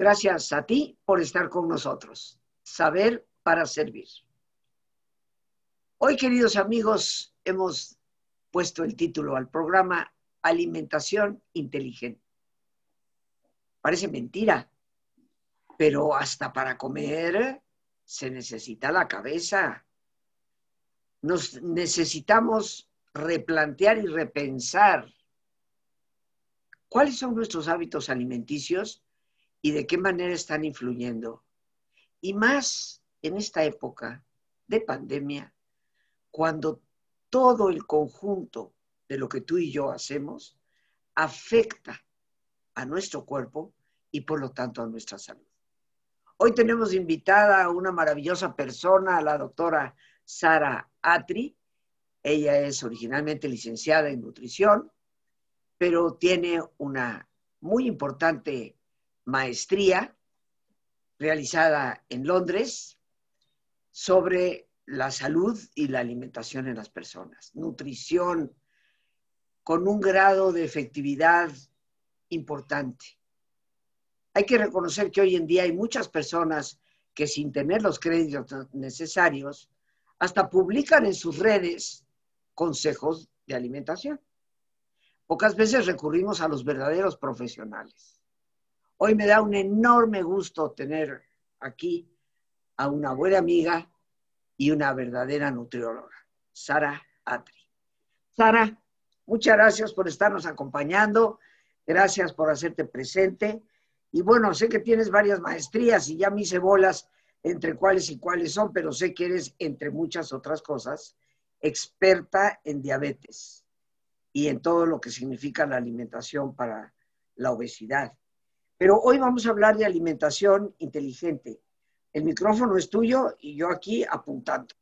Gracias a ti por estar con nosotros. Saber para servir. Hoy, queridos amigos, hemos puesto el título al programa Alimentación Inteligente. Parece mentira, pero hasta para comer se necesita la cabeza. Nos necesitamos replantear y repensar cuáles son nuestros hábitos alimenticios y de qué manera están influyendo. Y más en esta época de pandemia, cuando todo el conjunto de lo que tú y yo hacemos afecta a nuestro cuerpo y por lo tanto a nuestra salud. Hoy tenemos invitada a una maravillosa persona, la doctora Sara Atri. Ella es originalmente licenciada en nutrición, pero tiene una muy importante maestría realizada en Londres sobre la salud y la alimentación en las personas, nutrición con un grado de efectividad importante. Hay que reconocer que hoy en día hay muchas personas que sin tener los créditos necesarios, hasta publican en sus redes consejos de alimentación. Pocas veces recurrimos a los verdaderos profesionales. Hoy me da un enorme gusto tener aquí a una buena amiga y una verdadera nutrióloga, Sara Atri. Sara, muchas gracias por estarnos acompañando, gracias por hacerte presente. Y bueno, sé que tienes varias maestrías y ya me hice bolas entre cuáles y cuáles son, pero sé que eres, entre muchas otras cosas, experta en diabetes y en todo lo que significa la alimentación para la obesidad. Pero hoy vamos a hablar de alimentación inteligente. El micrófono es tuyo y yo aquí apuntando.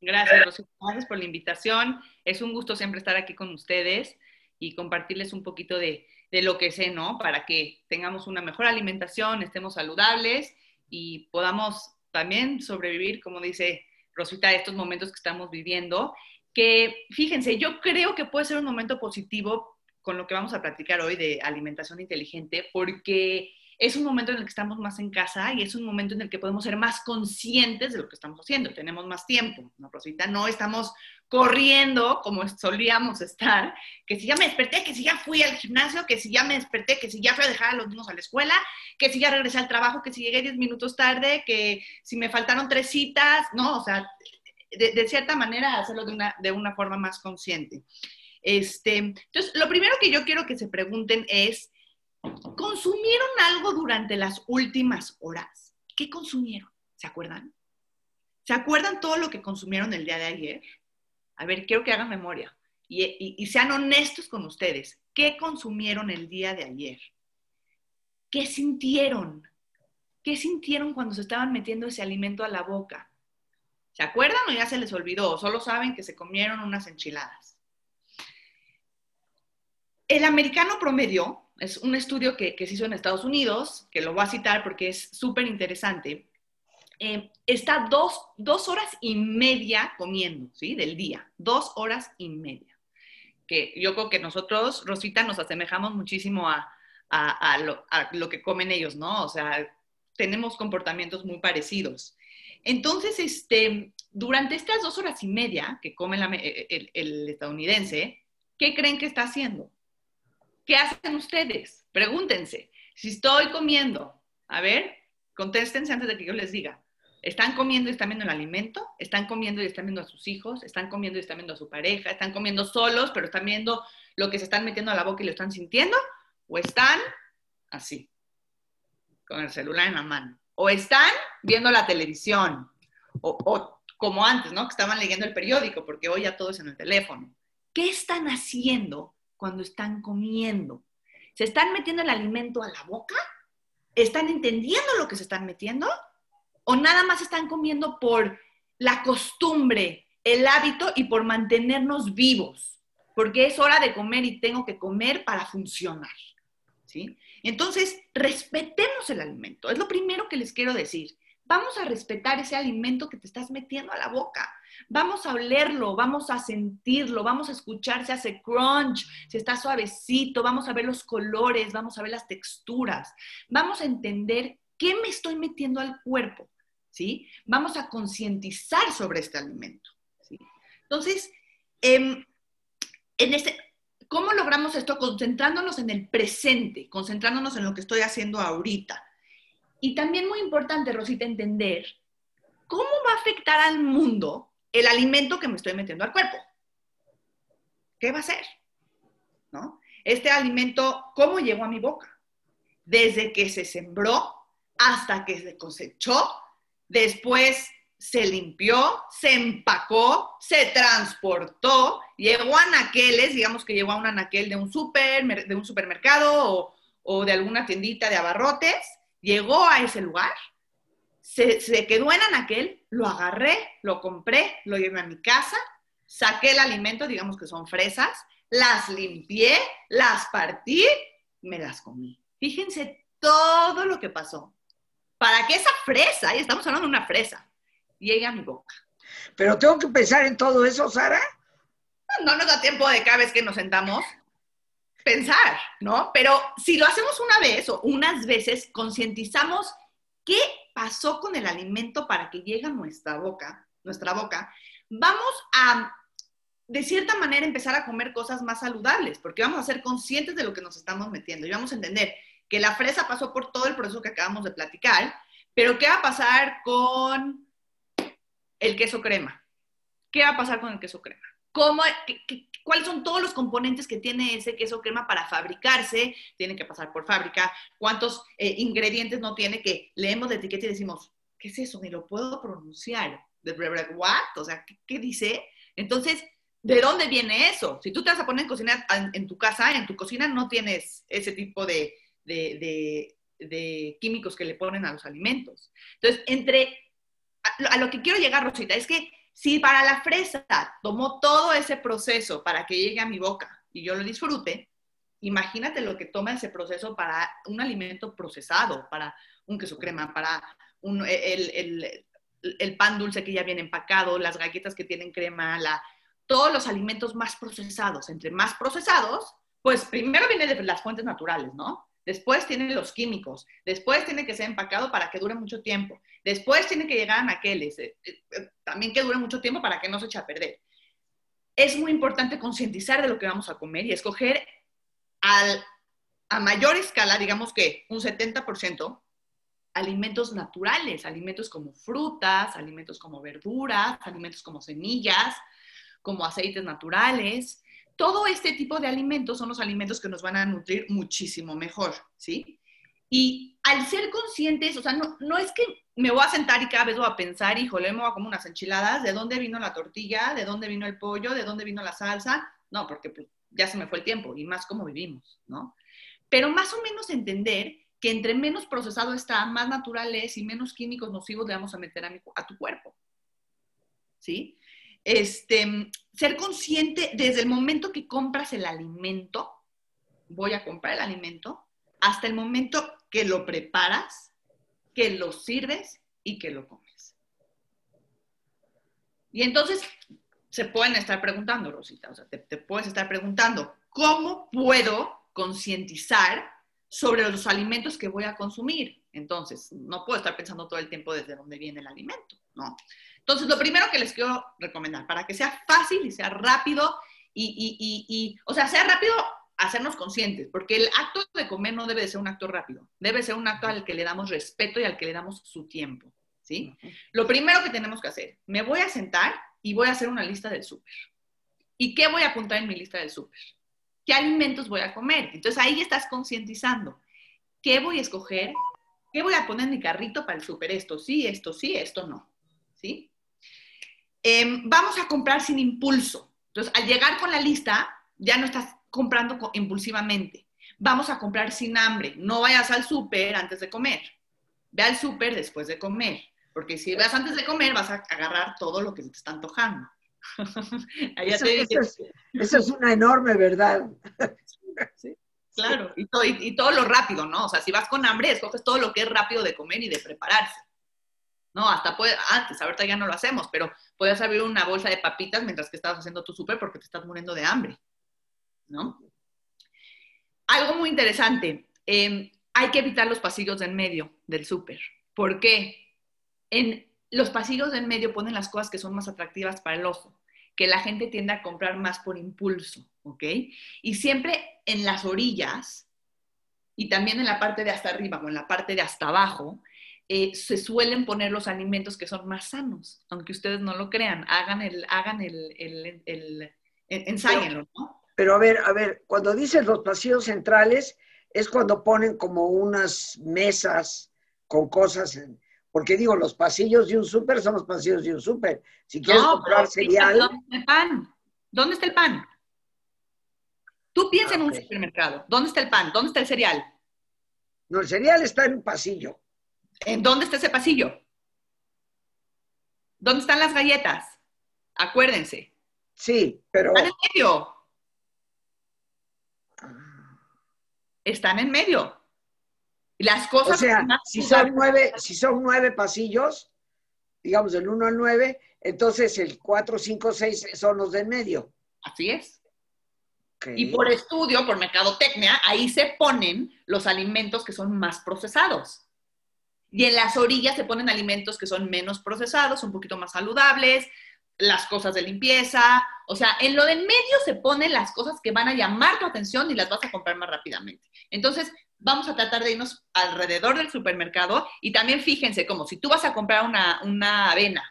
Gracias, Rosita. Gracias por la invitación. Es un gusto siempre estar aquí con ustedes y compartirles un poquito de, de lo que sé, ¿no? Para que tengamos una mejor alimentación, estemos saludables y podamos también sobrevivir, como dice Rosita, estos momentos que estamos viviendo. Que fíjense, yo creo que puede ser un momento positivo con lo que vamos a platicar hoy de alimentación inteligente, porque es un momento en el que estamos más en casa y es un momento en el que podemos ser más conscientes de lo que estamos haciendo. Tenemos más tiempo, ¿no, Rosita? No estamos corriendo como solíamos estar, que si ya me desperté, que si ya fui al gimnasio, que si ya me desperté, que si ya fui a dejar a los niños a la escuela, que si ya regresé al trabajo, que si llegué 10 minutos tarde, que si me faltaron tres citas, ¿no? O sea, de, cierta manera hacerlo de una, de una forma más consciente. Este, entonces, lo primero que yo quiero que se pregunten es, ¿consumieron algo durante las últimas horas? ¿Qué consumieron? ¿Se acuerdan? ¿Se acuerdan todo lo que consumieron el día de ayer? A ver, quiero que hagan memoria y, y sean honestos con ustedes. ¿Qué consumieron el día de ayer? ¿Qué sintieron? ¿Qué sintieron cuando se estaban metiendo ese alimento a la boca? ¿Se acuerdan o ya se les olvidó? solo saben que se comieron unas enchiladas? El americano promedio es un estudio que, se hizo en Estados Unidos, que lo voy a citar porque es súper interesante. Eh, está dos, horas y media comiendo, ¿sí? Del día, dos horas y media. Que yo creo que nosotros, Rosita, nos asemejamos muchísimo a, lo, a, lo, que comen ellos, ¿no? O sea, tenemos comportamientos muy parecidos. Entonces, este, durante estas dos horas y media que come el, el estadounidense, ¿qué creen que está haciendo? ¿Qué hacen ustedes? Pregúntense. Si estoy comiendo, a ver, contéstense antes de que yo les diga. ¿Están comiendo y están viendo el alimento? ¿Están comiendo y están viendo a sus hijos? ¿Están comiendo y están viendo a su pareja? ¿Están comiendo solos, pero están viendo lo que se están metiendo a la boca y lo están sintiendo? ¿O están así, con el celular en la mano? ¿O están viendo la televisión? O, o como antes, ¿no? Que estaban leyendo el periódico, porque hoy ya todo es en el teléfono. ¿Qué están haciendo cuando están comiendo? ¿Se están metiendo el alimento a la boca? ¿Están entendiendo lo que se están metiendo? ¿O nada más están comiendo por la costumbre, el hábito y por mantenernos vivos? Porque es hora de comer y tengo que comer para funcionar. ¿sí? Entonces, respetemos el alimento. Es lo primero que les quiero decir. Vamos a respetar ese alimento que te estás metiendo a la boca. Vamos a olerlo, vamos a sentirlo, vamos a escuchar si hace crunch, si está suavecito, vamos a ver los colores, vamos a ver las texturas, vamos a entender qué me estoy metiendo al cuerpo, ¿sí? Vamos a concientizar sobre este alimento, ¿sí? Entonces, em, en este, ¿cómo logramos esto? Concentrándonos en el presente, concentrándonos en lo que estoy haciendo ahorita. Y también muy importante, Rosita, entender cómo va a afectar al mundo el alimento que me estoy metiendo al cuerpo. ¿Qué va a ser? ¿No? Este alimento, ¿cómo llegó a mi boca? Desde que se sembró hasta que se cosechó, después se limpió, se empacó, se transportó, llegó a anaqueles, digamos que llegó a un anaquel de un, super, de un supermercado o, o de alguna tiendita de abarrotes, llegó a ese lugar se, quedó en anaquel, lo agarré, lo compré, lo llevé a mi casa, saqué el alimento, digamos que son fresas, las limpié, las partí, me las comí. Fíjense todo lo que pasó. Para que esa fresa, y estamos hablando de una fresa, llegue a mi boca. Pero tengo que pensar en todo eso, Sara. No nos da tiempo de cada vez que nos sentamos pensar, ¿no? Pero si lo hacemos una vez o unas veces, concientizamos qué pasó con el alimento para que llegue a nuestra boca, nuestra boca, vamos a, de cierta manera, empezar a comer cosas más saludables, porque vamos a ser conscientes de lo que nos estamos metiendo y vamos a entender que la fresa pasó por todo el proceso que acabamos de platicar, pero ¿qué va a pasar con el queso crema? ¿Qué va a pasar con el queso crema? ¿Cómo, qué, cuáles son todos los componentes que tiene ese queso crema para fabricarse, tiene que pasar por fábrica, cuántos eh, ingredientes no tiene que leemos de etiqueta y decimos, ¿qué es eso? Ni lo puedo pronunciar. ¿De what? O sea, ¿qué, dice? Entonces, ¿de dónde viene eso? Si tú te vas a poner en cocina en, tu casa, en tu cocina no tienes ese tipo de, de, de, químicos que le ponen a los alimentos. Entonces, entre a, lo que quiero llegar, Rosita, es que si para la fresa tomó todo ese proceso para que llegue a mi boca y yo lo disfrute, imagínate lo que toma ese proceso para un alimento procesado, para un queso crema, para el, pan dulce que ya viene empacado, las galletas que tienen crema, todos los alimentos más procesados. Entre más procesados, pues primero viene de las fuentes naturales, ¿no? Después tienen los químicos, después tiene que ser empacado para que dure mucho tiempo, después tiene que llegar a naqueles, eh, eh, eh, también que dure mucho tiempo para que no se eche a perder. Es muy importante concientizar de lo que vamos a comer y escoger a mayor escala, digamos que un 70%, alimentos naturales, alimentos como frutas, alimentos como verduras, alimentos como semillas, como aceites naturales, todo este tipo de alimentos son los alimentos que nos van a nutrir muchísimo mejor, ¿sí? Y al ser conscientes, o sea, no, no es que me voy a sentar y cada vez voy a pensar, híjole, me voy a comer unas enchiladas, ¿de dónde vino la tortilla? ¿De dónde vino el pollo? ¿De dónde vino la salsa? No, porque pues, ya se me fue el tiempo y más cómo vivimos, ¿no? Pero más o menos entender que entre menos procesado está, más natural es y menos químicos nocivos le vamos a meter a, a tu cuerpo. ¿Sí? Este, ser consciente desde el momento que compras el alimento, voy a comprar el alimento, hasta el momento que lo preparas, que lo sirves y que lo comes. Y entonces se pueden estar preguntando, Rosita, o sea, te, te puedes estar preguntando, ¿cómo puedo concientizar sobre los alimentos que voy a consumir? Entonces, no puedo estar pensando todo el tiempo desde dónde viene el alimento, ¿no? Entonces, lo primero que les quiero recomendar, para que sea fácil y sea rápido, y, o sea, sea rápido hacernos conscientes, porque el acto de comer no debe de ser un acto rápido, debe ser un acto al que le damos respeto y al que le damos su tiempo, ¿sí? Lo primero que tenemos que hacer, me voy a sentar y voy a hacer una lista del súper. ¿Y qué voy a apuntar en mi lista del súper? ¿Qué alimentos voy a comer? Entonces ahí estás concientizando. ¿Qué voy a escoger? ¿Qué voy a poner en mi carrito para el súper? Esto sí, esto sí, esto no. ¿Sí? Em, vamos a comprar sin impulso. Entonces, al llegar con la lista, ya no estás comprando impulsivamente. Vamos a comprar sin hambre. No vayas al súper antes de comer. Ve al súper después de comer. Porque si vas antes de comer, vas a agarrar todo lo que te está antojando. eso, es, una enorme verdad. claro, y y todo, lo rápido, ¿no? O sea, si vas con hambre, escoges todo lo que es rápido de comer y de prepararse. No, hasta puede, antes, ahorita ya no lo hacemos, pero puedes abrir una bolsa de papitas mientras que estabas haciendo tu súper porque te estás muriendo de hambre, ¿no? Algo muy interesante, em, hay que evitar los pasillos del medio del súper. ¿Por qué? En los pasillos del medio ponen las cosas que son más atractivas para el ojo, que la gente tiende a comprar más por impulso, ¿ok? Y siempre en las orillas y también en la parte de hasta arriba o en la parte de hasta abajo, eh, se suelen poner los alimentos que son más sanos, aunque ustedes no lo crean, hagan el, hagan el, el, ensáyenlo, ¿no? Pero a ver, a ver, cuando dices los pasillos centrales, es cuando ponen como unas mesas con cosas, porque digo, los pasillos de un súper son los pasillos de un súper. Si quieres comprar cereal... ¿Dónde está el pan? ¿Dónde está el pan? Tú piensas en un supermercado. ¿Dónde está el pan? ¿Dónde está el cereal? No, el cereal está en un pasillo. ¿En dónde está ese pasillo? ¿Dónde están las galletas? Acuérdense. Sí, pero. Están en medio. Están en medio. Las cosas. O sea, si son, nueve, si son nueve pasillos, digamos del 1 al 9, entonces el 4, 5, 6 son los de medio. Así es. Y por estudio, por mercadotecnia, ahí se ponen los alimentos que son más procesados. Y en las orillas se ponen alimentos que son menos procesados, un poquito más saludables, las cosas de limpieza. O sea, en lo de en medio se ponen las cosas que van a llamar tu atención y las vas a comprar más rápidamente. Entonces, vamos a tratar de irnos alrededor del supermercado y también fíjense, como si tú vas a comprar una, una avena,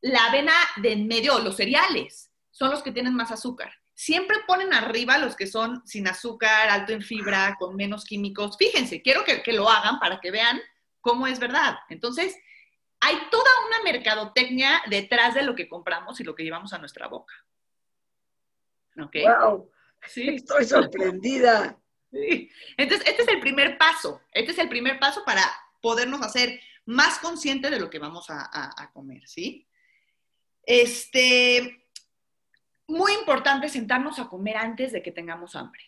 la avena de en medio, los cereales, son los que tienen más azúcar siempre ponen arriba los que son sin azúcar, alto en fibra, con menos químicos. Fíjense, quiero que, lo hagan para que vean cómo es verdad. Entonces, hay toda una mercadotecnia detrás de lo que compramos y lo que llevamos a nuestra boca. ¿Ok? ¡Wow! Sí. Estoy sorprendida. Entonces, este es el primer paso. Este es el primer paso para podernos hacer más conscientes de lo que vamos a, comer, ¿sí? Este, muy importante sentarnos a comer antes de que tengamos hambre.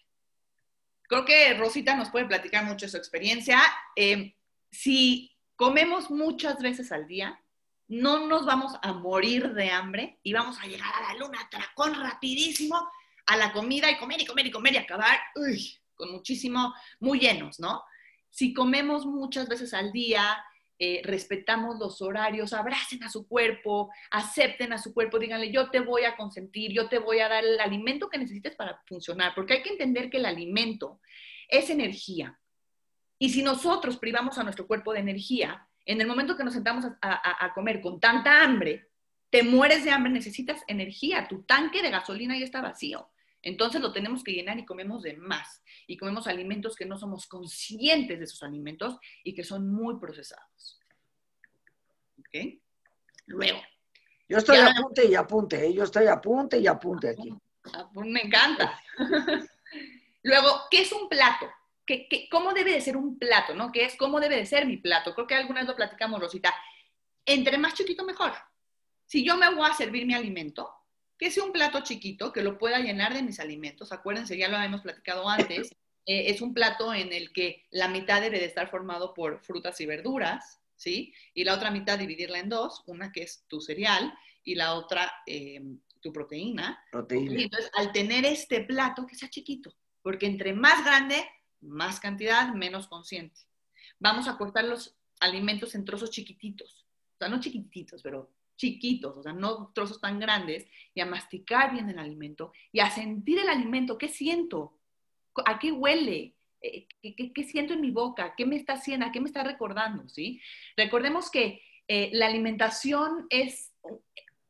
Creo que Rosita nos puede platicar mucho su experiencia. Eh, si comemos muchas veces al día, no nos vamos a morir de hambre y vamos a llegar a la luna tracón rapidísimo a la comida y comer y comer y comer y acabar con muchísimo, muy llenos, ¿no? Si comemos muchas veces al día, eh, respetamos los horarios, abracen a su cuerpo, acepten a su cuerpo, díganle, yo te voy a consentir, yo te voy a dar el alimento que necesites para funcionar, porque hay que entender que el alimento es energía. Y si nosotros privamos a nuestro cuerpo de energía, en el momento que nos sentamos a, a comer con tanta hambre, te mueres de hambre, necesitas energía, tu tanque de gasolina ya está vacío. Entonces lo tenemos que llenar y comemos de más. Y comemos alimentos que no somos conscientes de esos alimentos y que son muy procesados. ¿Ok? Luego. Yo estoy a apunte y apunte, ¿eh? yo estoy a apunte y apunte aquí. Me encanta. Luego, ¿qué es un plato? ¿Qué, cómo debe de ser un plato? ¿no? ¿Qué es? ¿Cómo debe de ser mi plato? Creo que alguna vez lo platicamos, Rosita. Entre más chiquito, mejor. Si yo me voy a servir mi alimento, que sea un plato chiquito que lo pueda llenar de mis alimentos. Acuérdense, ya lo habíamos platicado antes. Eh, es un plato en el que la mitad debe de estar formado por frutas y verduras, ¿sí? Y la otra mitad dividirla en dos, una que es tu cereal y la otra eh, tu proteína. Proteína. entonces, al tener este plato, que sea chiquito, porque entre más grande, más cantidad, menos consciente. Vamos a cortar los alimentos en trozos chiquititos. O sea, no chiquititos, pero chiquitos, o sea, no trozos tan grandes, y a masticar bien el alimento y a sentir el alimento. ¿Qué siento? ¿A qué huele? Eh, ¿Qué, siento en mi boca? ¿Qué me está haciendo? ¿A qué me está recordando? ¿sí? Recordemos que eh, la alimentación es,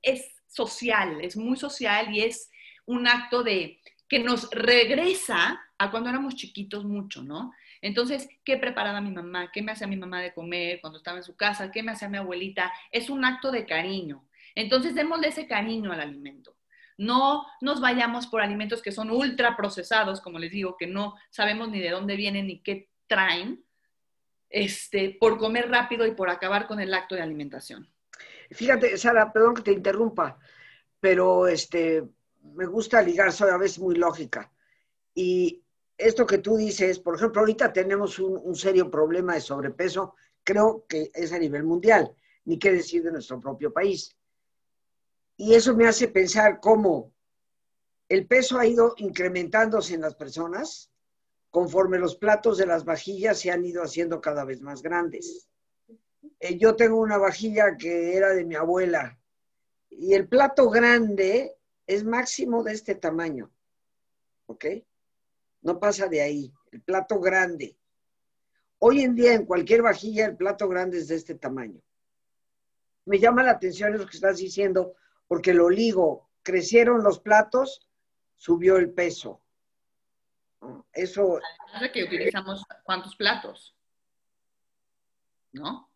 es social, es muy social y es un acto de que nos regresa a cuando éramos chiquitos mucho, ¿no? Entonces, ¿qué preparaba mi mamá? ¿Qué me hacía mi mamá de comer cuando estaba en su casa? ¿Qué me hacía mi abuelita? Es un acto de cariño. Entonces, démosle ese cariño al alimento. No nos vayamos por alimentos que son ultra procesados, como les digo, que no sabemos ni de dónde vienen ni qué traen, este, por comer rápido y por acabar con el acto de alimentación. Fíjate, Sara, perdón que te interrumpa, pero este, me gusta ligar, soy a veces muy lógica. Y esto que tú dices, por ejemplo, ahorita tenemos un, serio problema de sobrepeso, creo que es a nivel mundial. ni qué decir de nuestro propio país. Y eso me hace pensar cómo el peso ha ido incrementándose en las personas conforme los platos de las vajillas se han ido haciendo cada vez más grandes. Eh, yo tengo una vajilla que era de mi abuela y el plato grande es máximo de este tamaño, ¿ok? No pasa de ahí, el plato grande. Hoy en día en cualquier vajilla el plato grande es de este tamaño. Me llama la atención eso que estás diciendo porque lo ligo, crecieron los platos, subió el peso. Eso... Además que utilizamos cuántos platos, ¿no?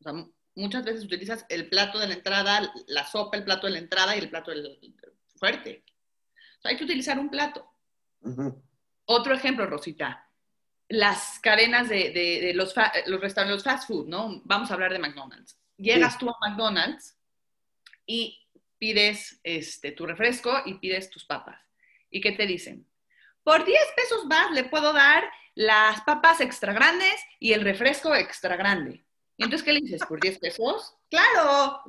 O sea, muchas veces utilizas el plato de la entrada, la sopa, el plato de la entrada y el plato del fuerte. O sea, hay que utilizar un plato. Otro ejemplo, Rosita, las cadenas de, los, los restaurantes fast food, ¿no? Vamos a hablar de McDonald's. Llegas tú a McDonald's y pides este, tu refresco y pides tus papas. ¿Y qué te dicen? Por 10 pesos más le puedo dar las papas extra grandes y el refresco extra grande. Y entonces, ¿qué le dices? ¿Por 10 pesos? Claro,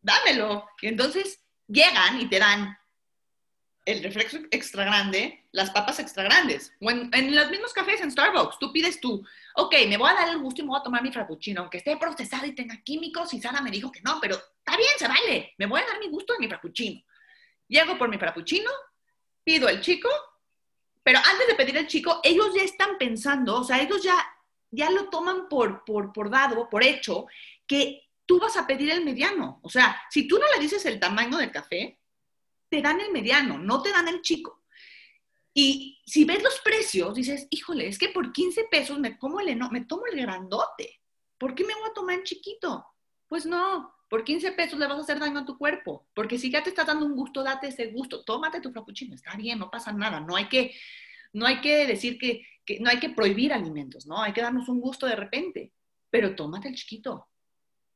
dámelo. Y entonces llegan y te dan el refresco extra grande, las papas extra grandes. O en, los mismos cafés en Starbucks, tú pides tú, ok, me voy a dar el gusto y me voy a tomar mi frappuccino, aunque esté procesado y tenga químicos, y Sara me dijo que no, pero está bien, se vale, me voy a dar mi gusto de mi frappuccino. Llego por mi frappuccino, pido el chico, pero antes de pedir el chico, ellos ya están pensando, o sea, ellos ya, ya lo toman por, por, por dado, por hecho, que tú vas a pedir el mediano. O sea, si tú no le dices el tamaño del café, te dan el mediano, no te dan el chico. Y si ves los precios, dices, híjole, es que por 15 pesos me, como el, me tomo el grandote. ¿Por qué me voy a tomar el chiquito? Pues no, por 15 pesos le vas a hacer daño a tu cuerpo. Porque si ya te estás dando un gusto, date ese gusto. Tómate tu frappuccino, está bien, no pasa nada. No hay que, no hay que decir que, que no hay que prohibir alimentos, ¿no? Hay que darnos un gusto de repente. Pero tómate el chiquito.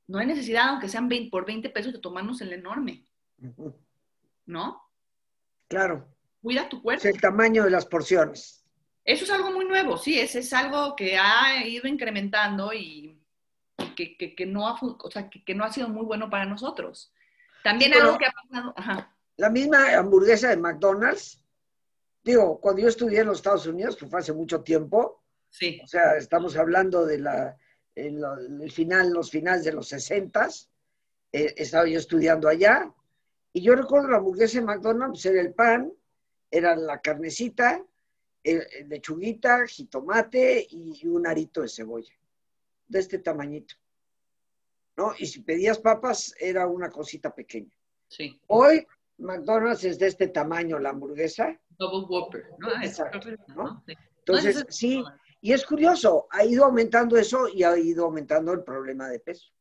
No hay necesidad, aunque sean 20, por 20 pesos, de tomarnos el enorme. ¿No? Claro. Cuida tu cuerpo. Es el tamaño de las porciones. Eso es algo muy nuevo, sí, es, es algo que ha ido incrementando y, que, no ha, o sea, que, no ha sido muy bueno para nosotros. También algo que ha pasado. La misma hamburguesa de McDonald's, digo, cuando yo estudié en los Estados Unidos, que fue hace mucho tiempo, sí. o sea, estamos hablando de la, el, final, los finales de los 60, eh, estaba yo estudiando allá, y yo recuerdo la hamburguesa de McDonald's, era el pan, era la carnecita, lechuguita, jitomate y un arito de cebolla, de este tamañito. ¿No? Y si pedías papas, era una cosita pequeña. Sí. Hoy, McDonald's es de este tamaño la hamburguesa. Double Whopper, ¿no? Exacto, Entonces, sí, y es curioso, ha ido aumentando eso y ha ido aumentando el problema de peso.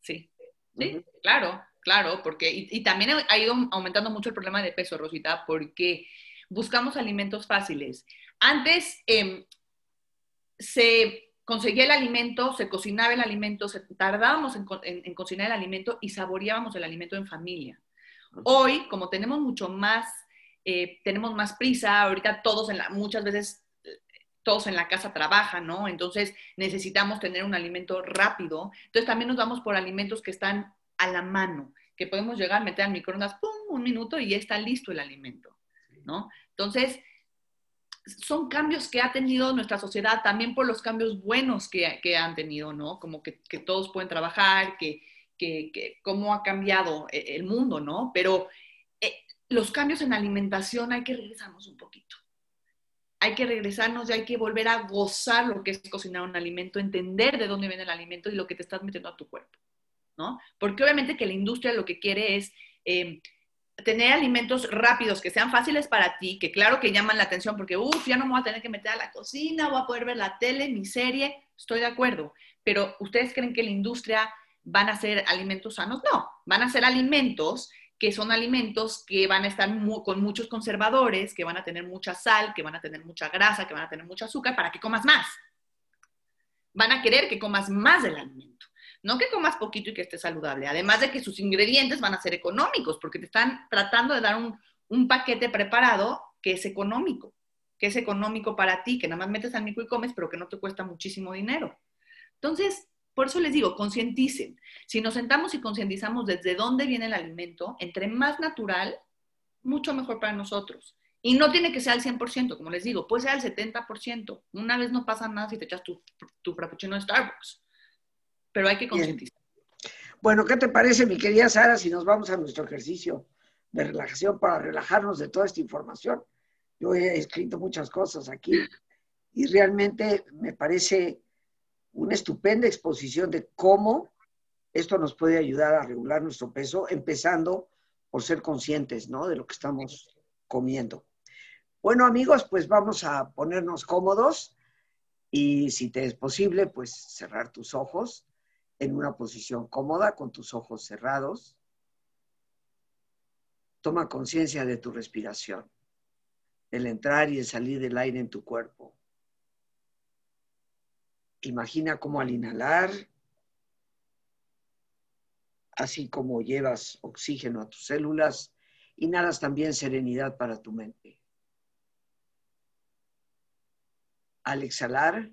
Sí, sí, claro. Claro, porque, y, también ha ido aumentando mucho el problema de peso, Rosita, porque buscamos alimentos fáciles. Antes em, se conseguía el alimento, se cocinaba el alimento, se, tardábamos en, cocinar el alimento y saboreábamos el alimento en familia. Hoy, como tenemos mucho más, eh, tenemos más prisa, ahorita todos en la, muchas veces todos en la casa trabajan, ¿no? Entonces necesitamos tener un alimento rápido. Entonces también nos vamos por alimentos que están a la mano, que podemos llegar, meter al microondas, ¡pum!, un minuto y ya está listo el alimento, ¿no? Entonces, son cambios que ha tenido nuestra sociedad también por los cambios buenos que, que han tenido, ¿no? Como que, todos pueden trabajar, que, que, cómo ha cambiado e, el mundo, ¿no? Pero eh, los cambios en alimentación hay que regresarnos un poquito. Hay que regresarnos y hay que volver a gozar lo que es cocinar un alimento, entender de dónde viene el alimento y lo que te estás metiendo a tu cuerpo. ¿No? Porque obviamente que la industria lo que quiere es eh, tener alimentos rápidos que sean fáciles para ti, que claro que llaman la atención porque, uff, ya no me voy a tener que meter a la cocina, voy a poder ver la tele, mi serie, estoy de acuerdo, pero ¿ustedes creen que la industria van a ser alimentos sanos? No, van a ser alimentos que son alimentos que van a estar con muchos conservadores, que van a tener mucha sal, que van a tener mucha grasa, que van a tener mucho azúcar, para que comas más. Van a querer que comas más del alimento. No que comas poquito y que esté saludable, además de que sus ingredientes van a ser económicos, porque te están tratando de dar un, paquete preparado que es económico, que es económico para ti, que nada más metes al micro y comes, pero que no te cuesta muchísimo dinero. Entonces, Por eso les digo, concienticen. Si nos sentamos y concientizamos desde dónde viene el alimento, entre más natural, mucho mejor para nosotros. Y no tiene que ser al 100%, como les digo, puede ser al 70%. Una vez no pasa nada si te echas tu, tu frappuccino de Starbucks, pero hay que concientizar. Bueno, ¿qué te parece, mi querida Sara, si nos vamos a nuestro ejercicio de relajación para relajarnos de toda esta información? Yo he escrito muchas cosas aquí y realmente me parece una estupenda exposición de cómo esto nos puede ayudar a regular nuestro peso, empezando por ser conscientes, ¿no? De lo que estamos comiendo. Bueno, amigos, pues vamos a ponernos cómodos y si te es posible, pues cerrar tus ojos en una posición cómoda con tus ojos cerrados. Toma conciencia de tu respiración, el entrar y el salir del aire en tu cuerpo. Imagina cómo al inhalar, así como llevas oxígeno a tus células, inhalas también serenidad para tu mente. Al exhalar,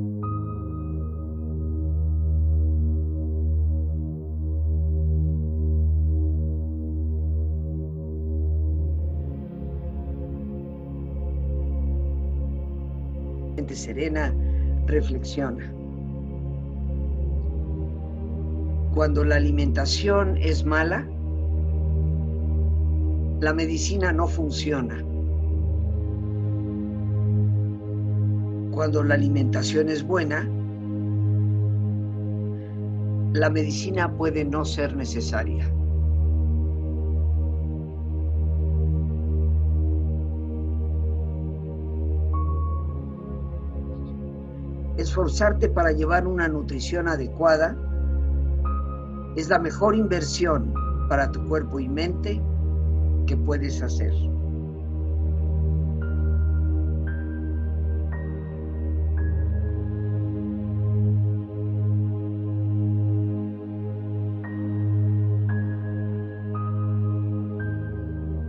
Serena, reflexiona. Cuando la alimentación es mala, la medicina no funciona. Cuando la alimentación es buena, la medicina puede no ser necesaria. Esforzarte para llevar una nutrición adecuada es la mejor inversión para tu cuerpo y mente que puedes hacer.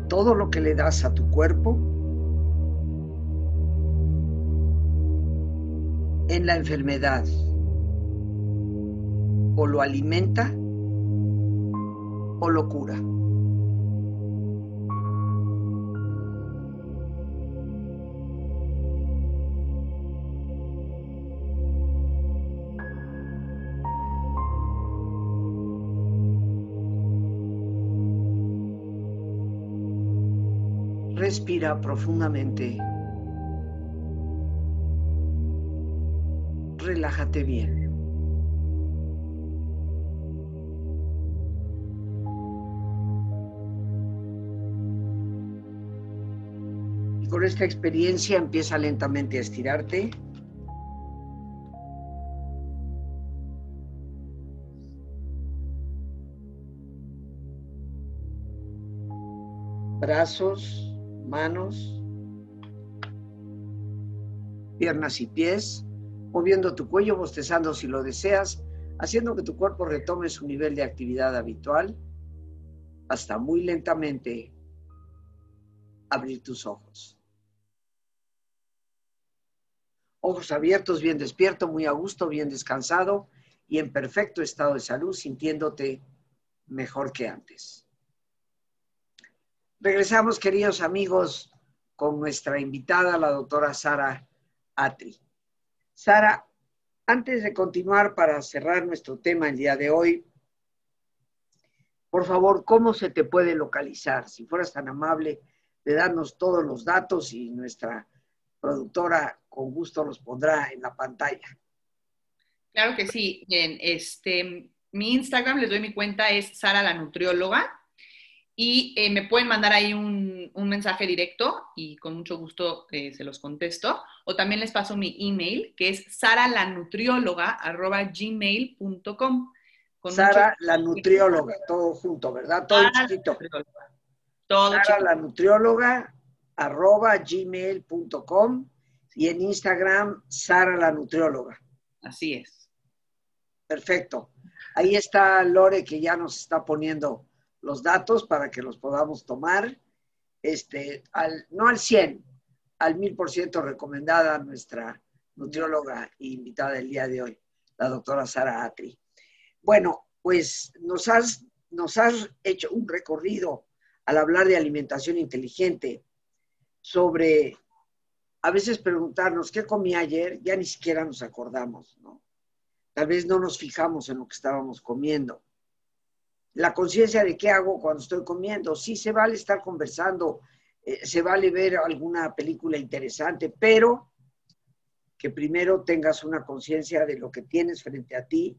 Todo lo que le das a tu cuerpo en la enfermedad o lo alimenta o locura. Respira profundamente. Relájate bien. con esta experiencia empieza lentamente a estirarte. Brazos, manos, piernas y pies, moviendo tu cuello, bostezando si lo deseas, haciendo que tu cuerpo retome su nivel de actividad habitual hasta muy lentamente abrir tus ojos ojos abiertos, bien despierto, muy a gusto, bien descansado y en perfecto estado de salud, sintiéndote mejor que antes. Regresamos, queridos amigos, con nuestra invitada, la doctora Sara Atri. Sara, antes de continuar para cerrar nuestro tema el día de hoy, por favor, ¿cómo se te puede localizar? Si fueras tan amable de darnos todos los datos y nuestra productora con gusto los pondrá en la pantalla. Claro que sí. Bien, este, mi Instagram, les doy mi cuenta, es Sara la Nutrióloga. Y eh, me pueden mandar ahí un, mensaje directo y con mucho gusto eh, se los contesto. O también les paso mi email, que es saralanutrióloga.gmail.com. Sara la Nutrióloga, todo junto, ¿verdad? Todo chiquito. Todo Sara la Nutrióloga arroba gmail.com y en Instagram Sara la Nutrióloga. Así es. Perfecto. Ahí está Lore que ya nos está poniendo los datos para que los podamos tomar. Este, al, no al 100, al 1000% recomendada nuestra nutrióloga e invitada el día de hoy, la doctora Sara Atri. Bueno, pues nos has, nos has hecho un recorrido al hablar de alimentación inteligente sobre a veces preguntarnos qué comí ayer, ya ni siquiera nos acordamos, ¿no? Tal vez no nos fijamos en lo que estábamos comiendo. La conciencia de qué hago cuando estoy comiendo. Sí, se vale estar conversando, eh, se vale ver alguna película interesante, pero que primero tengas una conciencia de lo que tienes frente a ti,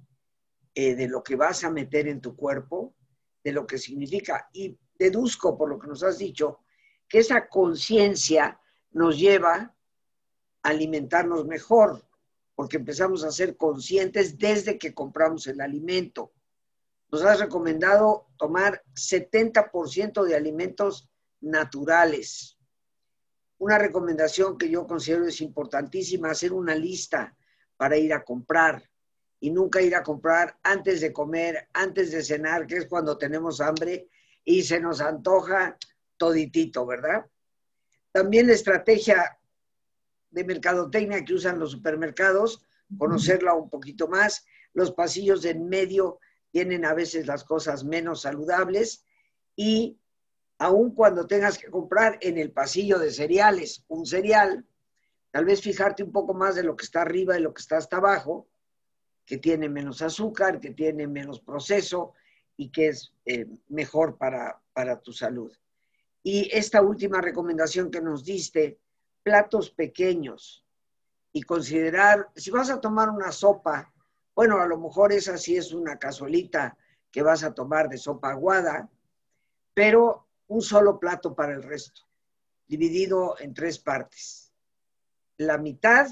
eh, de lo que vas a meter en tu cuerpo, de lo que significa. Y deduzco, por lo que nos has dicho, que esa conciencia nos lleva a alimentarnos mejor, porque empezamos a ser conscientes desde que compramos el alimento. Nos has recomendado tomar 70% de alimentos naturales. Una recomendación que yo considero es importantísima, hacer una lista para ir a comprar y nunca ir a comprar antes de comer, antes de cenar, que es cuando tenemos hambre y se nos antoja toditito, ¿verdad? También la estrategia de mercadotecnia que usan los supermercados, conocerla un poquito más. Los pasillos en medio tienen a veces las cosas menos saludables y aun cuando tengas que comprar en el pasillo de cereales un cereal, tal vez fijarte un poco más de lo que está arriba y lo que está hasta abajo, que tiene menos azúcar, que tiene menos proceso y que es eh, mejor para, para tu salud. Y esta última recomendación que nos diste, platos pequeños y considerar, si vas a tomar una sopa, bueno, a lo mejor esa sí es una cazuelita que vas a tomar de sopa aguada, pero un solo plato para el resto, dividido en tres partes. La mitad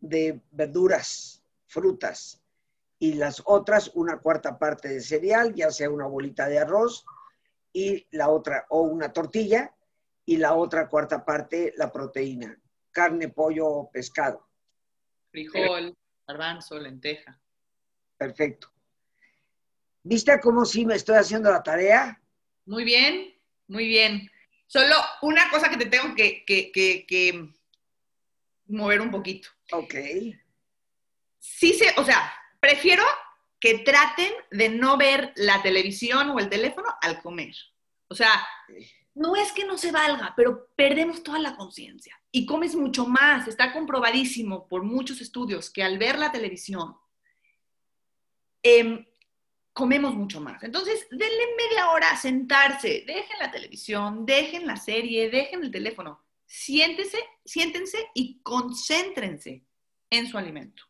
de verduras, frutas, y las otras una cuarta parte de cereal, ya sea una bolita de arroz y la otra, o una tortilla, y la otra cuarta parte la proteína, carne, pollo o pescado. Frijol, garbanzo, lenteja. Perfecto. ¿Viste cómo sí me estoy haciendo la tarea? Muy bien, muy bien. Solo una cosa que te tengo que, que mover un poquito. Ok. Sí, se, o sea, prefiero que traten de no ver la televisión o el teléfono al comer. O sea, no es que no se valga, pero perdemos toda la conciencia y comes mucho más. Está comprobadísimo por muchos estudios que al ver la televisión, em, comemos mucho más. Entonces, denle media hora a sentarse, dejen la televisión, dejen la serie, dejen el teléfono. Siéntese, siéntense y concéntrense en su alimento.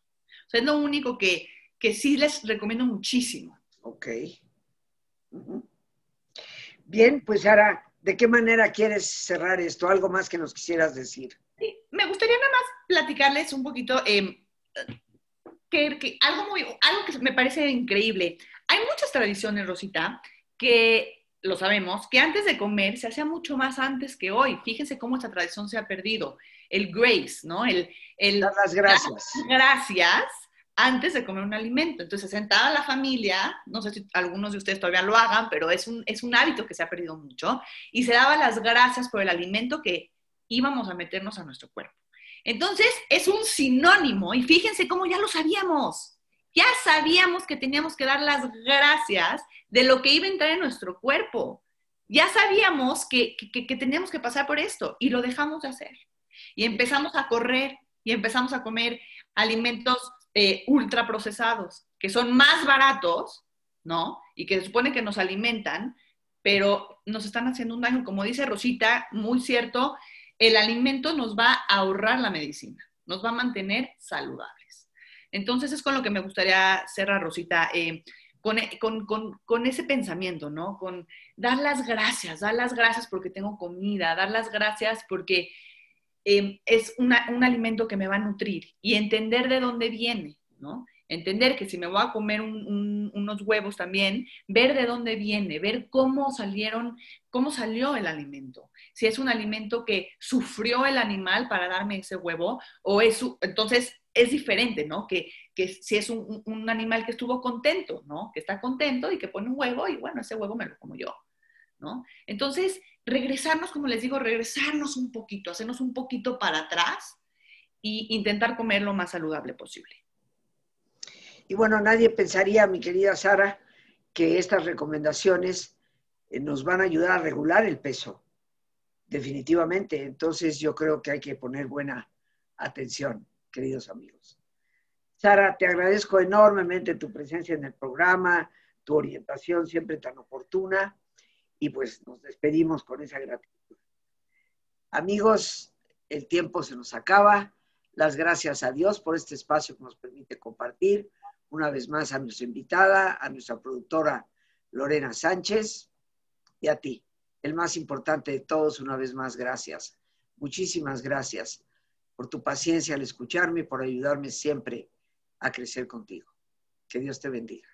Es lo único que, que sí les recomiendo muchísimo. Ok. Bien, pues ahora ¿De qué manera quieres cerrar esto? ¿Algo más que nos quisieras decir? Sí, me gustaría nada más platicarles un poquito em, que, algo, muy, algo que me parece increíble. Hay muchas tradiciones, Rosita, que lo sabemos, que antes de comer se hacía mucho más antes que hoy. Fíjense cómo esta tradición se ha perdido. El grace, ¿no? El, el Dar las gracias. gracias antes de comer un alimento. Entonces, sentaba la familia, no sé si algunos de ustedes todavía lo hagan, pero es un, es un hábito que se ha perdido mucho, y se daba las gracias por el alimento que íbamos a meternos a nuestro cuerpo. Entonces, es un sinónimo, y fíjense cómo ya lo sabíamos. Ya sabíamos que teníamos que dar las gracias de lo que iba a entrar en nuestro cuerpo. Ya sabíamos que, que, que teníamos que pasar por esto y lo dejamos de hacer. Y empezamos a correr y empezamos a comer alimentos eh, ultraprocesados, que son más baratos, ¿no? Y que se supone que nos alimentan, pero nos están haciendo un daño. Como dice Rosita, muy cierto, el alimento nos va a ahorrar la medicina, nos va a mantener saludables. Entonces es con lo que me gustaría cerrar, Rosita, eh, con, ese pensamiento, ¿no? Con dar las gracias, dar las gracias porque tengo comida, dar las gracias porque Em, es un alimento que me va a nutrir y entender de dónde viene, ¿no? Entender que si me voy a comer unos huevos también, ver de dónde viene, ver cómo salieron, cómo salió el alimento. Si es un alimento que sufrió el animal para darme ese huevo, o es, entonces es diferente, ¿no? Que, que si es un, un, animal que estuvo contento, ¿no? Que está contento y que pone un huevo y bueno, ese huevo me lo como yo, ¿no? Entonces, regresarnos, como les digo, regresarnos un poquito, hacernos un poquito para atrás e intentar comer lo más saludable posible. Y bueno, nadie pensaría, mi querida Sara, que estas recomendaciones eh, nos van a ayudar a regular el peso. definitivamente. Entonces yo creo que hay que poner buena atención, queridos amigos. Sara, te agradezco enormemente tu presencia en el programa, tu orientación siempre tan oportuna y pues nos despedimos con esa gratitud. Amigos, el tiempo se nos acaba. Las gracias a Dios por este espacio que nos permite compartir. Una vez más a nuestra invitada, a nuestra productora Lorena Sánchez y a ti. El más importante de todos, una vez más, gracias. Muchísimas gracias por tu paciencia al escucharme y por ayudarme siempre a crecer contigo. Que Dios te bendiga.